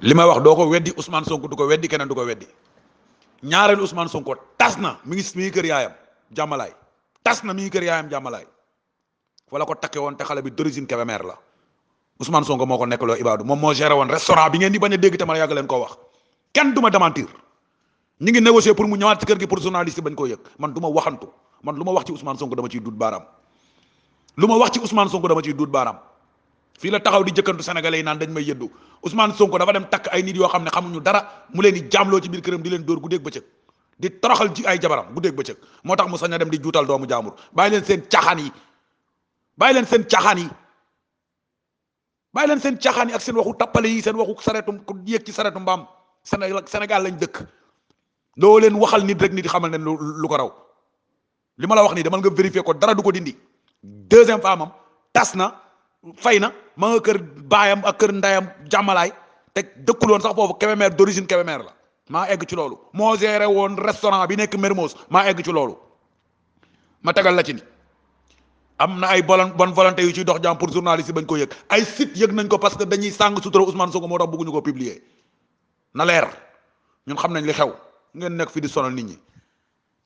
li may wax doo ko weddi Ousmane Sonko du ko weddi keneen du ko weddi ñaareel Ousmane Sonko tas na mi ngi mi ngi kër yaayam jàmmalaay tas na mi ngi kër yaayam jàmmalaay wala ko takke woon te xale bi d'origine Kébémer la Ousmane Sonko moo ko nekk loo Ibadou moom moo géré woon restaurant bi ngeen di bañ a dégg te ma yàgg leen koo wax kenn du ma démentir ñu ngi négocier pour mu ñëwaat ci kër gi pour journaliste bañ koo yëg man du ma waxantu man lu ma wax ci Ousmane Sonko dama ciy duut baaraam lu ma wax ci Ousmane Sonko dama ciy duut baaraam fii la taxaw di jëkkantu sénégalais yi naan dañ may yëddu Ousmane Sonko dafa dem takk ay nit yoo xam ne xamuñu dara mu leen di jaamloo ci biir këram di leen dóor guddeeg bëccëg di toroxal ji ay jabaram guddeeg bëccëg moo tax mu sañ a dem di juutal doomu jaamur bàyyi leen seen caaxaan yi bàyyi leen seen caaxaan yi bàyyi leen seen caaxaan yi ak seen waxu tappale yi seen waxu saretu ku yéeg ci saretu mbaam Sénégal lañ dëkk loo leen waxal nit rek nit xamal ne lu ko raw li ma la wax nii demal nga vérifier ko dara du ko dindi deuxième femme am tas na fay na ma nga kër baayam ak kër ndayam jàmmalaay te dëkkuloon sax foofu Kébémer d'origine Kébémer la maa egg ci loolu moo géré woon restaurant bi nekk Mermoz maa egg ci loolu ma tegal la ci ni am na ay bon bonne volonté yu ciy dox jàmm pour journaliste yi bañ ko yëg ay site yëg nañ ko parce que dañuy sàng sutura Ousmane Sonko moo tax bëgguñu ko publier na leer ñun xam nañ li xew ngeen nekk fi di sonal nit ñi